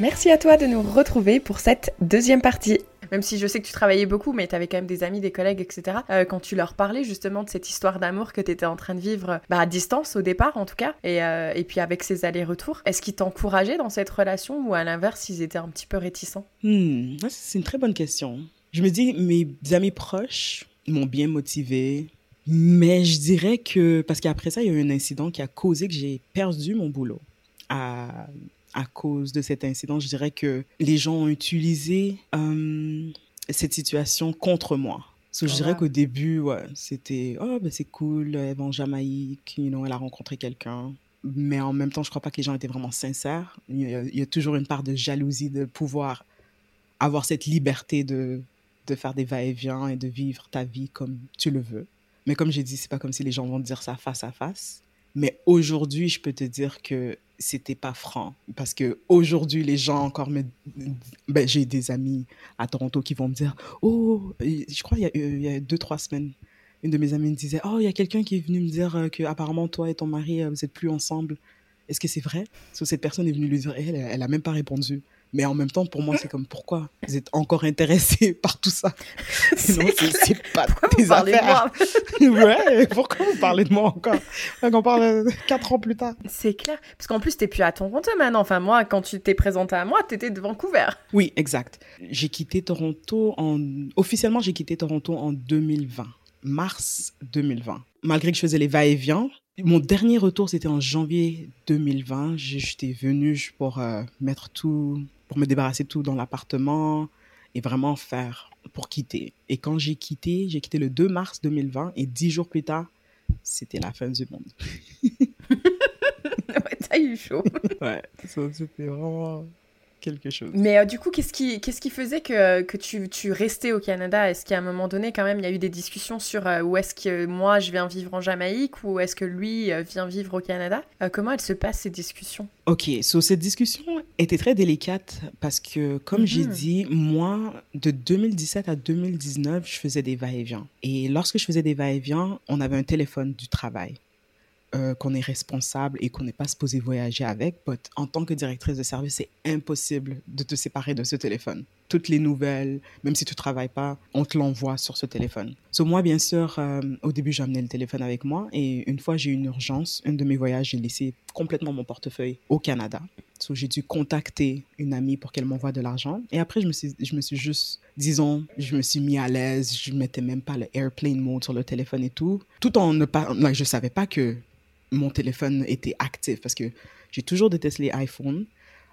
Merci à toi de nous retrouver pour cette deuxième partie. Même si je sais que tu travaillais beaucoup, mais tu avais quand même des amis, des collègues, etc. Euh, quand tu leur parlais justement de cette histoire d'amour que tu étais en train de vivre bah, à distance au départ en tout cas, et, euh, et puis avec ces allers-retours, est-ce qu'ils t'encourageaient dans cette relation ou à l'inverse, ils étaient un petit peu réticents? Hmm, C'est une très bonne question. Je me dis, mes amis proches m'ont bien motivé, mais je dirais que, parce qu'après ça, il y a eu un incident qui a causé que j'ai perdu mon boulot. À, à cause de cet incident, je dirais que les gens ont utilisé euh, cette situation contre moi. So, je dirais qu'au début, ouais, c'était oh ben c'est cool, elle va en Jamaïque, you know, elle a rencontré quelqu'un. Mais en même temps, je crois pas que les gens étaient vraiment sincères. Il y a, il y a toujours une part de jalousie de pouvoir avoir cette liberté de, de faire des va-et-vient et de vivre ta vie comme tu le veux. Mais comme j'ai dit, c'est pas comme si les gens vont te dire ça face à face. Mais aujourd'hui, je peux te dire que c'était pas franc. Parce que aujourd'hui, les gens encore me. Ben, j'ai des amis à Toronto qui vont me dire Oh, je crois il y a, il y a deux, trois semaines, une de mes amies me disait Oh, il y a quelqu'un qui est venu me dire euh, que apparemment toi et ton mari, euh, vous êtes plus ensemble. Est-ce que c'est vrai so, Cette personne est venue lui dire Elle, elle a même pas répondu. Mais en même temps, pour moi, c'est comme pourquoi vous êtes encore intéressé par tout ça? Non, c'est pas pourquoi tes vous affaires. De moi? Ouais, pourquoi vous parlez de moi encore? On parle euh, quatre ans plus tard. C'est clair. Parce qu'en plus, t'es plus à Toronto maintenant. Enfin, moi, quand tu t'es présenté à moi, t'étais de Vancouver. Oui, exact. J'ai quitté Toronto en. Officiellement, j'ai quitté Toronto en 2020. Mars 2020. Malgré que je faisais les va-et-vient, mon dernier retour, c'était en janvier 2020. J'étais venue pour euh, mettre tout pour me débarrasser de tout dans l'appartement et vraiment faire pour quitter. Et quand j'ai quitté, j'ai quitté le 2 mars 2020 et dix jours plus tard, c'était la fin du monde. ouais, t'as eu chaud. ouais, c'était vraiment quelque chose. Mais euh, du coup, qu'est-ce qui, qu'est-ce qui faisait que, que tu, tu restais au Canada? Est-ce qu'à un moment donné, quand même, il y a eu des discussions sur euh, où est-ce que moi je viens vivre en Jamaïque ou est-ce que lui euh, vient vivre au Canada? Comment elles se passent ces discussions? Ok, so, cette discussion était très délicate parce que, comme j'ai mhm. dit, moi, de 2017 à 2019, je faisais des va-et-vient. Et lorsque je faisais des va-et-vient, on avait un téléphone du travail. Euh, qu'on est responsable et qu'on n'est pas supposé voyager avec. En tant que directrice de service, c'est impossible de te séparer de ce téléphone. Toutes les nouvelles, même si tu travailles pas, on te l'envoie sur ce téléphone. So, moi, bien sûr, euh, au début, j'amenais le téléphone avec moi et une fois, j'ai eu une urgence. Un de mes voyages, j'ai laissé complètement mon portefeuille au Canada. So, j'ai dû contacter une amie pour qu'elle m'envoie de l'argent. Et après, je me, suis, je me suis juste, disons, je me suis mis à l'aise. Je mettais même pas le airplane mode sur le téléphone et tout. Tout en ne pas, je savais pas que mon téléphone était actif parce que j'ai toujours détesté les iPhones.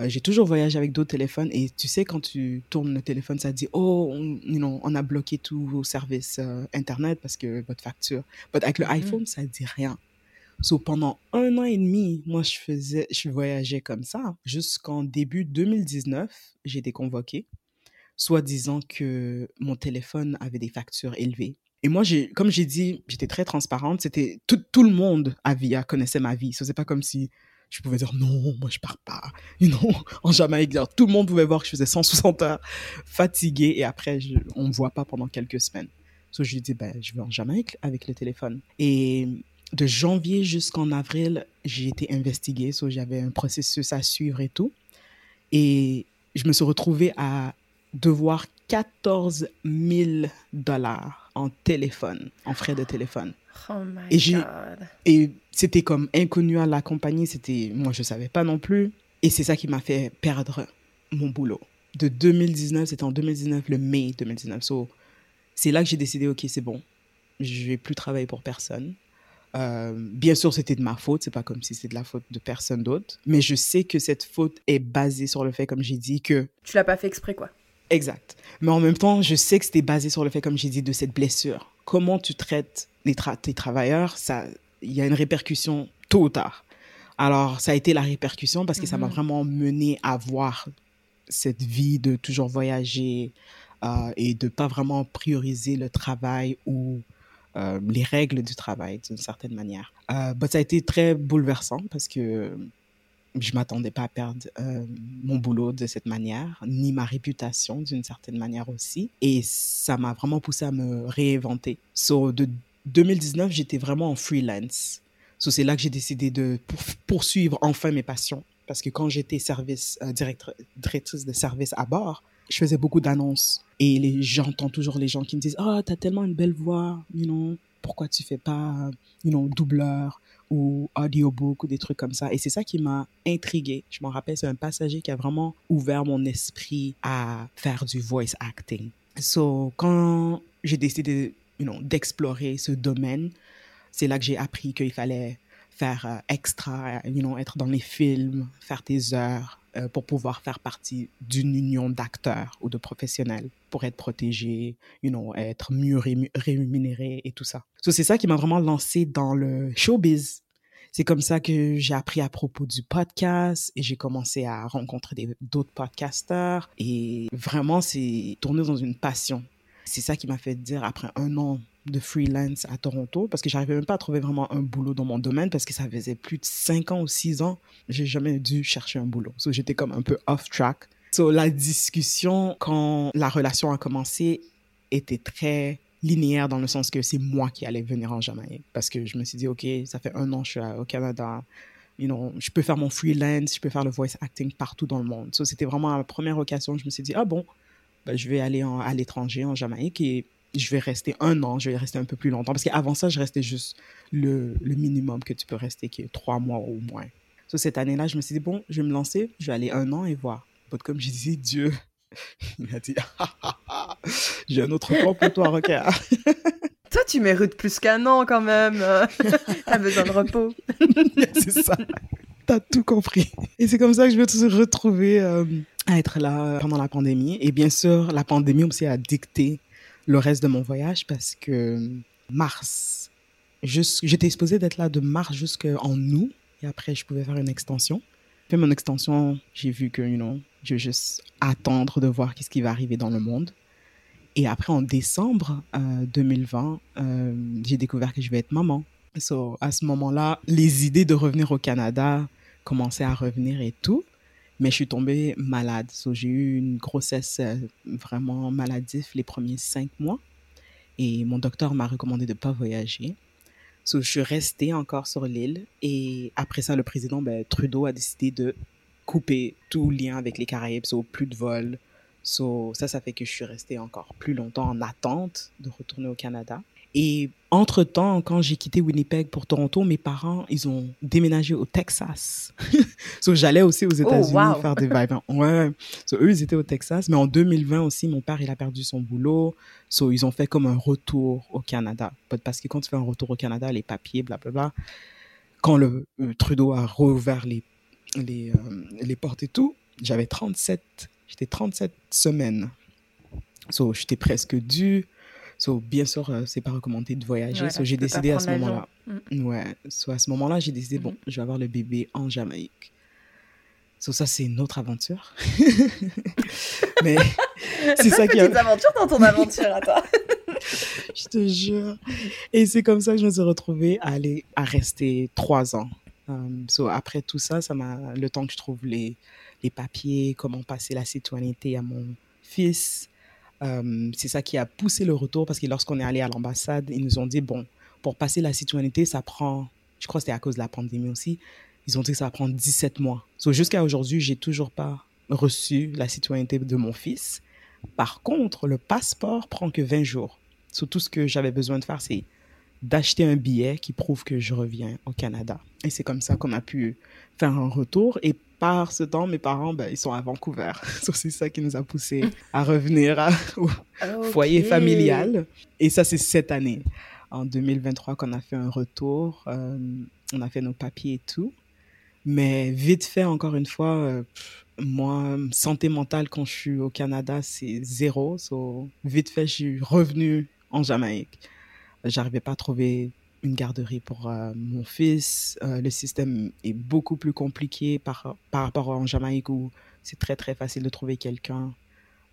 Euh, j'ai toujours voyagé avec d'autres téléphones et tu sais, quand tu tournes le téléphone, ça dit Oh, on, on a bloqué tous vos services euh, Internet parce que votre facture. Mais avec le mm-hmm. iPhone, ça dit rien. So, pendant un an et demi, moi, je faisais, je voyageais comme ça. Jusqu'en début 2019, j'ai été convoquée, soit disant que mon téléphone avait des factures élevées. Et moi, comme j'ai dit, j'étais très transparente. C'était tout, le monde à Via connaissait ma vie. Ce n'est pas comme si je pouvais dire non, moi je pars pas. You know, en Jamaïque, tout le monde pouvait voir que je faisais 160 heures fatiguée et après, je, on me voit pas pendant quelques semaines. So, je lui dis, ben, je vais en Jamaïque avec le téléphone. Et de janvier jusqu'en avril, j'ai été investiguée. So, j'avais un processus à suivre et tout. Et je me suis retrouvée à devoir 14 000 dollars en téléphone, en frais de téléphone. Oh my et God. Et c'était comme inconnu à la compagnie, c'était, moi je savais pas non plus. Et c'est ça qui m'a fait perdre mon boulot. De 2019, c'était en 2019, le mai 2019. So, c'est là que j'ai décidé, ok, c'est bon, je vais plus travailler pour personne. Euh, bien sûr, c'était de ma faute, c'est pas comme si c'était de la faute de personne d'autre, mais je sais que cette faute est basée sur le fait, comme j'ai dit, que... Tu l'as pas fait exprès, quoi. Exact. Mais en même temps, je sais que c'était basé sur le fait, comme j'ai dit, de cette blessure. Comment tu traites les tes travailleurs, ça, il y a une répercussion tôt ou tard. Alors, ça a été la répercussion parce que ça m'a mhm. vraiment mené à voir cette vie de toujours voyager euh, et de pas vraiment prioriser le travail ou euh, les règles du travail d'une certaine manière. Euh, ça a été très bouleversant parce que je m'attendais pas à perdre euh, mon boulot de cette manière, ni ma réputation d'une certaine manière aussi. Et ça m'a vraiment poussé à me réinventer. So, de 2019, j'étais vraiment en freelance. So, c'est là que j'ai décidé de poursuivre enfin mes passions. Parce que quand j'étais service, euh, directrice de service à bord, je faisais beaucoup d'annonces. Et j'entends toujours les gens qui me disent, oh, t'as tellement une belle voix, you know, pourquoi tu fais pas, you know, doubleur? Ou audiobook ou des trucs comme ça. Et c'est ça qui m'a intriguée. Je m'en rappelle, c'est un passager qui a vraiment ouvert mon esprit à faire du voice acting. So, quand j'ai décidé you know, d'explorer ce domaine, c'est là que j'ai appris qu'il fallait faire euh, extra, you know, être dans les films, faire tes heures euh, pour pouvoir faire partie d'une union d'acteurs ou de professionnels pour être protégé, être mieux rémunéré et tout ça. C'est ça qui m'a vraiment lancé dans le showbiz. C'est comme ça que j'ai appris à propos du podcast et j'ai commencé à rencontrer d'autres podcasteurs et vraiment c'est tourné dans une passion. C'est ça qui m'a fait dire après un an de freelance à Toronto parce que j'arrivais même pas à trouver vraiment un boulot dans mon domaine parce que ça faisait plus de 5 ans ou 6 ans, j'ai jamais dû chercher un boulot. So, j'étais comme un peu off track. So, la discussion quand la relation a commencé était très linéaire dans le sens que c'est moi qui allais venir en Jamaïque parce que je me suis dit OK, ça fait un an que je suis au Canada. You know, je peux faire mon freelance, je peux faire le voice acting partout dans le monde. So, c'était vraiment la première occasion, je me suis dit ah bon, ben, je vais aller à l'étranger en Jamaïque et je vais rester un an, je vais rester un peu plus longtemps. Parce qu'avant ça, je restais juste le, le, minimum que tu peux rester, qui est trois mois au moins. So, cette année-là, je me suis dit, bon, je vais me lancer, je vais aller un an et voir. comme je disais, Dieu, il m'a dit, j'ai un autre plan pour toi, Rocker. Toi, tu mérites plus qu'un an quand même. T'as besoin de repos. c'est ça. T'as tout compris. Et c'est comme ça que je vais te retrouver euh, à être là pendant la pandémie. Et bien sûr, la pandémie aussi a dicté le reste de mon voyage parce que mars, j'étais exposée d'être là de mars jusqu'en août et après je pouvais faire une extension. Puis mon extension, j'ai vu que, you je vais juste attendre de voir qu'est-ce qui va arriver dans le monde. Et après, en décembre 2020, euh, euh, j'ai découvert que je vais être maman. So, à ce moment-là, les idées de revenir au Canada commençaient à revenir et tout. Mais je suis tombée malade. j'ai eu une grossesse euh, vraiment maladive les premiers cinq mois. Et mon docteur m'a recommandé de ne pas voyager. So, je suis restée encore sur l'île. Et après ça, le président ben, Trudeau a décidé de couper tout lien avec les Caraïbes. So, plus de vols. So, ça, ça fait que je suis restée encore plus longtemps en attente de retourner au Canada. Et entre-temps, quand j'ai quitté Winnipeg pour Toronto, mes parents, ils ont déménagé au Texas. so, j'allais aussi aux oh, États-Unis faire des vibes. Ouais. So, eux, ils étaient au Texas. Mais en 2020 aussi, mon père, il a perdu son boulot. So, ils ont fait comme un retour au Canada. Parce que quand tu fais un retour au Canada, les papiers, blablabla, quand le euh, Trudeau a rouvert les, les, euh, les portes et tout, j'avais 37, j'étais 37 semaines. So, j'étais presque dû So, bien sûr, euh, c'est pas recommandé de voyager. so, j'ai décidé à ce moment-là. Mm. Ouais. So, à ce moment-là, j'ai décidé, bon, mm-hmm. je vais avoir le bébé en Jamaïque. So, ça, c'est une autre aventure. Mais c'est ça qui a... aventures dans ton aventure à toi. je te jure. Et c'est comme ça que je me suis retrouvée à aller à rester trois ans. Um, so, après tout ça, ça m'a le temps que je trouve les, les papiers, comment passer la citoyenneté à mon fils, euh, c'est ça qui a poussé le retour parce que lorsqu'on est allé à l'ambassade, ils nous ont dit, bon, pour passer la citoyenneté, ça prend, je crois que c'était à cause de la pandémie aussi, ils ont dit que ça va prendre 17 mois. So, jusqu'à aujourd'hui, j'ai toujours pas reçu la citoyenneté de mon fils. Par contre, le passeport prend que 20 jours. So, tout ce que j'avais besoin de faire, c'est d'acheter un billet qui prouve que je reviens au Canada. Et c'est comme ça qu'on a pu faire un retour. Et par ce temps, mes parents, ben, ils sont à Vancouver. c'est ça qui nous a poussé à revenir au foyer familial. Et ça, c'est cette année, en 2023, qu'on a fait un retour. Euh, on a fait nos papiers et tout. Mais vite fait, encore une fois, euh, moi, santé mentale quand je suis au Canada, c'est zéro. So, vite fait, je suis revenue en Jamaïque. J'arrivais pas à trouver une garderie pour euh, mon fils. Euh, le système est beaucoup plus compliqué par, par rapport en Jamaïque où c'est très très facile de trouver quelqu'un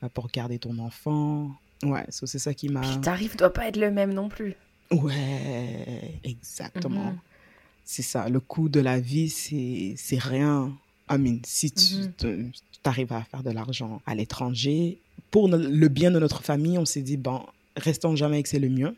euh, pour garder ton enfant. Ouais, c'est ça qui m'a. Puis tarif doit pas être le même non plus. Ouais, exactement. Mhm. C'est ça. Le coût de la vie, c'est rien. I mean, si tu mhm. arrives à faire de l'argent à l'étranger, pour le bien de notre famille, on s'est dit, bon, restons en Jamaïque, c'est le mieux.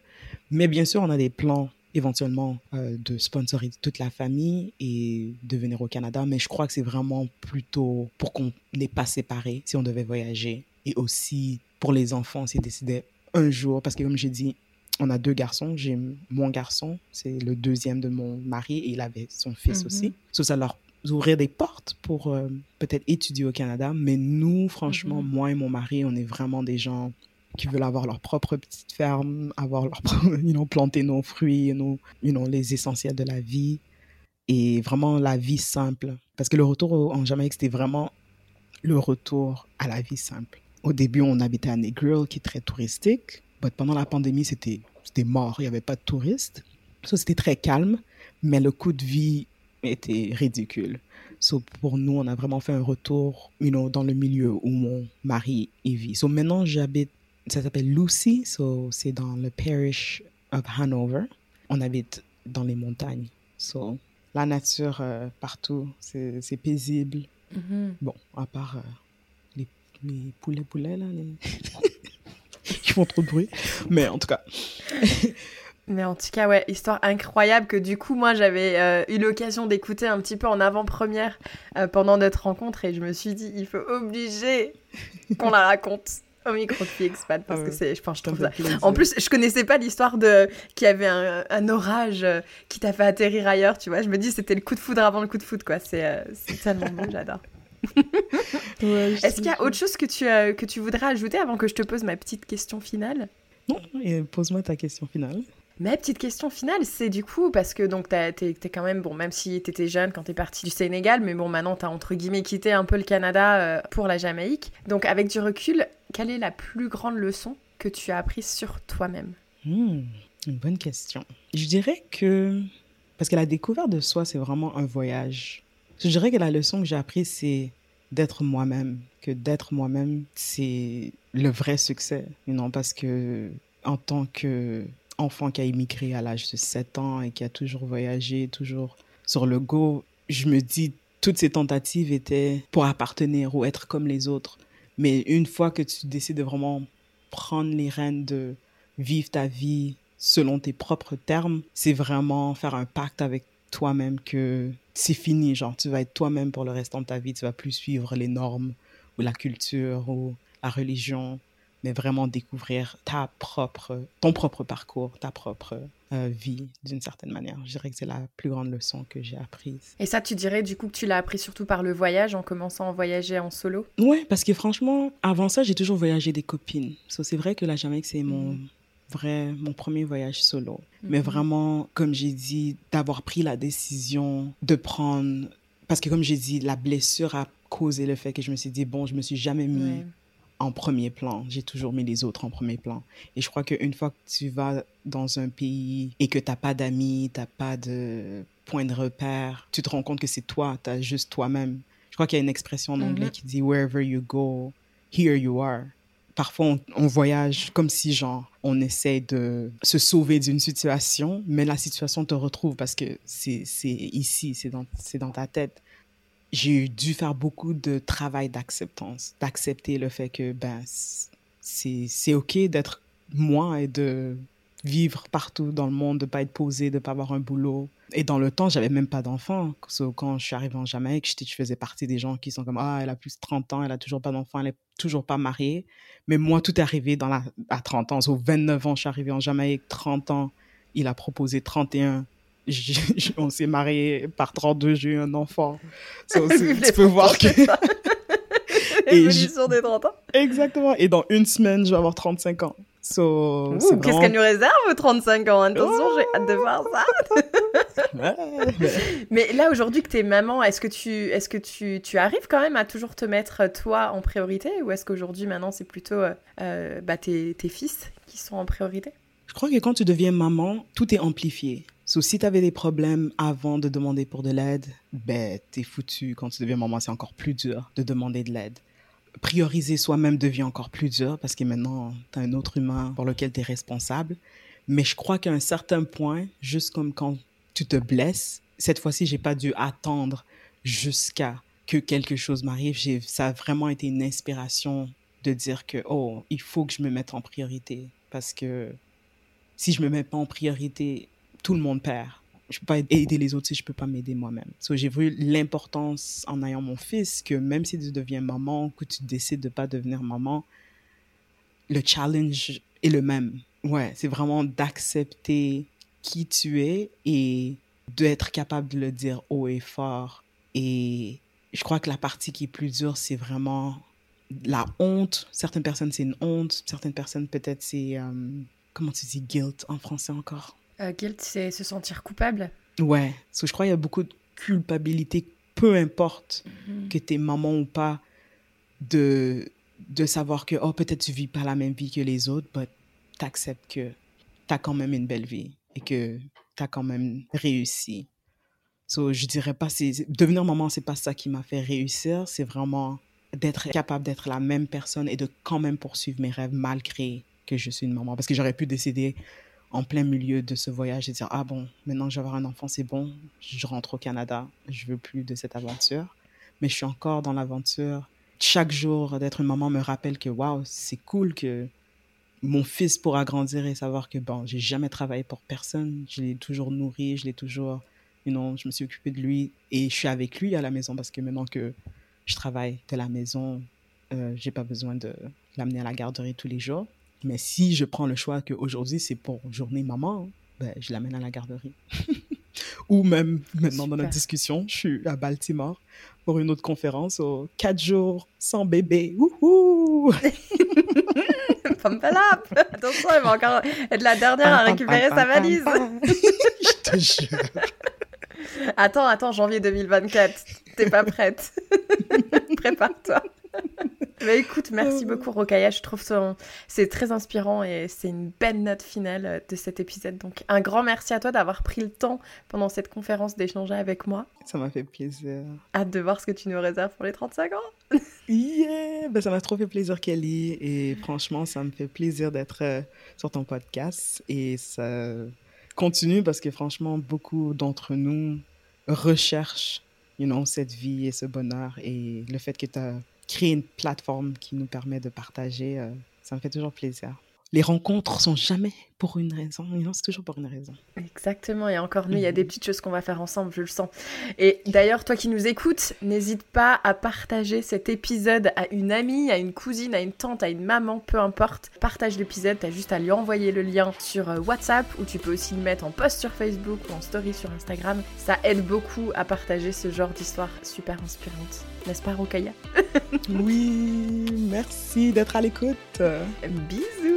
Mais bien sûr, on a des plans éventuellement euh, de sponsoriser toute la famille et de venir au Canada. Mais je crois que c'est vraiment plutôt pour qu'on n'est pas séparés si on devait voyager. Et aussi pour les enfants, s'est décidé un jour, parce que comme j'ai dit, on a deux garçons. J'ai mon garçon, c'est le deuxième de mon mari, et il avait son fils Mhm. aussi. So, ça leur ouvrir des portes pour euh, peut-être étudier au Canada. Mais nous, franchement, Mhm. moi et mon mari, on est vraiment des gens qui veulent avoir leur propre petite ferme, avoir leur you know, planter nos fruits, nos, you know, les essentiels de la vie et vraiment la vie simple. Parce que le retour en Jamaïque, c'était vraiment le retour à la vie simple. Au début, on habitait à Negril, qui est très touristique. Pendant la pandémie, c'était mort. Il n'y avait pas de touristes. So, c'était très calme, mais le coût de vie était ridicule. So, pour nous, on a vraiment fait un retour you know, dans le milieu où mon mari y vit. So, maintenant, j'habite, ça s'appelle Lucy, so, c'est dans le parish of Hanover. On habite dans les montagnes. So, la nature euh, partout, c'est paisible. Mhm. Bon, à part euh, les, les poulets poulets, là, les... qui font trop de bruit. Mais en tout cas, Mais en tout cas, ouais, histoire incroyable que du coup, moi, j'avais euh, eu l'occasion d'écouter un petit peu en avant-première euh, pendant notre rencontre et je me suis dit, il faut obliger qu'on la raconte au micro Expat parce que c'est, je pense, je ça. En plus, je connaissais pas l'histoire de qu'il y avait un, un orage euh, qui t'a fait atterrir ailleurs, tu vois. Je me dis, c'était le coup de foudre avant le coup de foudre, quoi. C'est euh, tellement beau, j'adore. Ouais, Est-ce qu'il y a autre chose que tu, euh, que tu voudrais ajouter avant que je te pose ma petite question finale? Non, et pose-moi ta question finale. Ma petite question finale, c'est du coup, parce que donc t'es t'es quand même, bon, même si t'étais jeune quand t'es parti du Sénégal, mais bon, maintenant t'as entre guillemets quitté un peu le Canada euh, pour la Jamaïque. Donc avec du recul, quelle est la plus grande leçon que tu as apprise sur toi-même Hmm, une bonne question. Je dirais que... Parce que la découverte de soi, c'est vraiment un voyage. Je dirais que la leçon que j'ai apprise, c'est d'être moi-même. Que d'être moi-même, c'est le vrai succès. Non, parce que en tant que enfant qui a immigré à l'âge de 7 ans et qui a toujours voyagé, toujours sur le go, je me dis, toutes ces tentatives étaient pour appartenir ou être comme les autres. Mais une fois que tu décides de vraiment prendre les rênes de vivre ta vie selon tes propres termes, c'est vraiment faire un pacte avec toi-même que c'est fini, genre tu vas être toi-même pour le restant de ta vie, tu vas plus suivre les normes ou la culture ou la religion, mais vraiment découvrir ta propre, ton propre parcours, ta propre euh, vie d'une certaine manière. Je dirais que c'est la plus grande leçon que j'ai apprise. Et ça, tu dirais du coup que tu l'as appris surtout par le voyage, en commençant à voyager en solo? Ouais, parce que franchement, avant ça, j'ai toujours voyagé des copines. So, c'est vrai que la Jamaïque, c'est mon Mhm. vrai, mon premier voyage solo. Mais Mhm. vraiment, comme j'ai dit, d'avoir pris la décision de prendre... Parce que comme j'ai dit, la blessure a causé le fait que je me suis dit, bon, je me suis jamais mis Ouais. En premier plan. J'ai toujours mis les autres en premier plan. Et je crois qu'une fois que tu vas dans un pays et que tu n'as pas d'amis, tu n'as pas de point de repère, tu te rends compte que c'est toi, tu as juste toi-même. Je crois qu'il y a une expression en anglais Mhm. qui dit Wherever you go, here you are. Parfois, on, on voyage comme si, genre, on essaie de se sauver d'une situation, mais la situation te retrouve parce que c'est ici, c'est dans, c'est dans ta tête j'ai dû faire beaucoup de travail d'acceptance, d'accepter le fait que ben c'est ok d'être moi et de vivre partout dans le monde, de pas être posé, de pas avoir un boulot. Et dans le temps, j'avais même pas d'enfant. So, quand je suis arrivée en Jamaïque, j'étais- je faisais partie des gens qui sont comme ah elle a plus de 30 ans, elle a toujours pas d'enfant, elle est toujours pas mariée. Mais moi tout est arrivé dans la à 30 ans. So, 29 ans, je suis arrivée en Jamaïque, 30 ans, il a proposé 31 j'ai- j'ai- on s'est marié par 32, j'ai eu un enfant. Tu peux voir que... Et L'évolution des 30 ans. Exactement. Et dans une semaine, je vais avoir 35 ans. So, Qu'est-ce vraiment- qu'elle nous réserve, 35 ans? Attention, j'ai hâte de voir ça. Ouais, mais- Mais là, aujourd'hui que t'es maman, est-ce que, tu, est-ce que tu, tu arrives quand même à toujours te mettre euh, toi en priorité? Ou est-ce qu'aujourd'hui, maintenant, c'est plutôt euh, euh, bah, tes, tes fils qui sont en priorité? Je crois que quand tu deviens maman, tout est amplifié. Si tu avais des problèmes avant de demander pour de l'aide, ben, t'es foutu. Quand tu deviens maman, c'est encore plus dur de demander de l'aide. Prioriser soi-même devient encore plus dur parce que maintenant, tu as un autre humain pour lequel tu es responsable. Mais je crois qu'à un certain point, juste comme quand tu te blesses, cette fois-ci, j'ai pas dû attendre jusqu'à que quelque chose m'arrive. Ça a vraiment été une inspiration de dire que, oh, il faut que je me mette en priorité parce que si je me mets pas en priorité, tout le monde perd. Je peux pas aider les autres si je peux pas m'aider moi-même. J'ai vu l'importance en ayant mon fils que même si tu deviens maman, que tu décides de pas devenir maman, le challenge est le même. Ouais, c'est vraiment d'accepter qui tu es et d'être capable de le dire haut et fort. Et je crois que la partie qui est plus dure, c'est vraiment la honte. Certaines personnes, c'est une honte. Certaines personnes, peut-être, c'est. Euh, comment tu dis guilt en français encore? Euh, Guilt, c'est se sentir coupable. Ouais. Parce que je crois qu'il y a beaucoup de culpabilité, peu importe mhm. que tu es maman ou pas, de, de savoir que, oh, peut-être tu vis pas la même vie que les autres, mais tu acceptes que tu as quand même une belle vie et que tu as quand même réussi. So, je dirais pas, c'est devenir maman, c'est pas ça qui m'a fait réussir, c'est vraiment d'être capable d'être la même personne et de quand même poursuivre mes rêves malgré que je suis une maman. Parce que j'aurais pu décider en plein milieu de ce voyage et dire ah bon, maintenant que je vais avoir un enfant, c'est bon, je rentre au Canada, je veux plus de cette aventure. Mais je suis encore dans l'aventure. Chaque jour d'être une maman me rappelle que waouh, c'est cool que mon fils pourra grandir et savoir que bon, j'ai jamais travaillé pour personne, je l'ai toujours nourri, je l'ai toujours, you je me suis occupée de lui et je suis avec lui à la maison parce que maintenant que je travaille de la maison, euh, j'ai pas besoin de l'amener à la garderie tous les jours. Mais si je prends le choix qu'aujourd'hui c'est pour journée maman, ben, je l'amène à la garderie. Ou même maintenant dans notre discussion, je suis à Baltimore pour une autre conférence aux quatre jours sans bébé. Wouhou! Attention, elle va encore être la dernière à récupérer sa valise. Je te jure. Attends, attends, janvier 2024. T'es pas prête. Prépare-toi. Mais écoute, merci oh. beaucoup Rokaya, je trouve ça c'est très inspirant et c'est une belle note finale de cet épisode. Donc un grand merci à toi d'avoir pris le temps pendant cette conférence d'échanger avec moi. Ça m'a fait plaisir. Hâte de voir ce que tu nous réserves pour les 35 ans. yeah, ben, ça m'a trop fait plaisir Kelly et franchement ça me fait plaisir d'être euh, sur ton podcast et ça continue parce que franchement beaucoup d'entre nous recherchent you know, cette vie et ce bonheur et le fait que tu as créer une plateforme qui nous permet de partager, euh, ça me fait toujours plaisir. Les rencontres sont jamais pour une raison, c'est toujours pour une raison. Exactement, et encore nous, il y a des petites choses qu'on va faire ensemble, je le sens. Et d'ailleurs, toi qui nous écoutes, n'hésite pas à partager cet épisode à une amie, à une cousine, à une tante, à une maman, peu importe. Partage l'épisode, t'as juste à lui envoyer le lien sur euh, WhatsApp, ou tu peux aussi le mettre en post sur Facebook ou en story sur Instagram. Ça aide beaucoup à partager ce genre d'histoire super inspirante. N'est-ce pas, Rokaya? Oui, merci d'être à l'écoute. Bisous,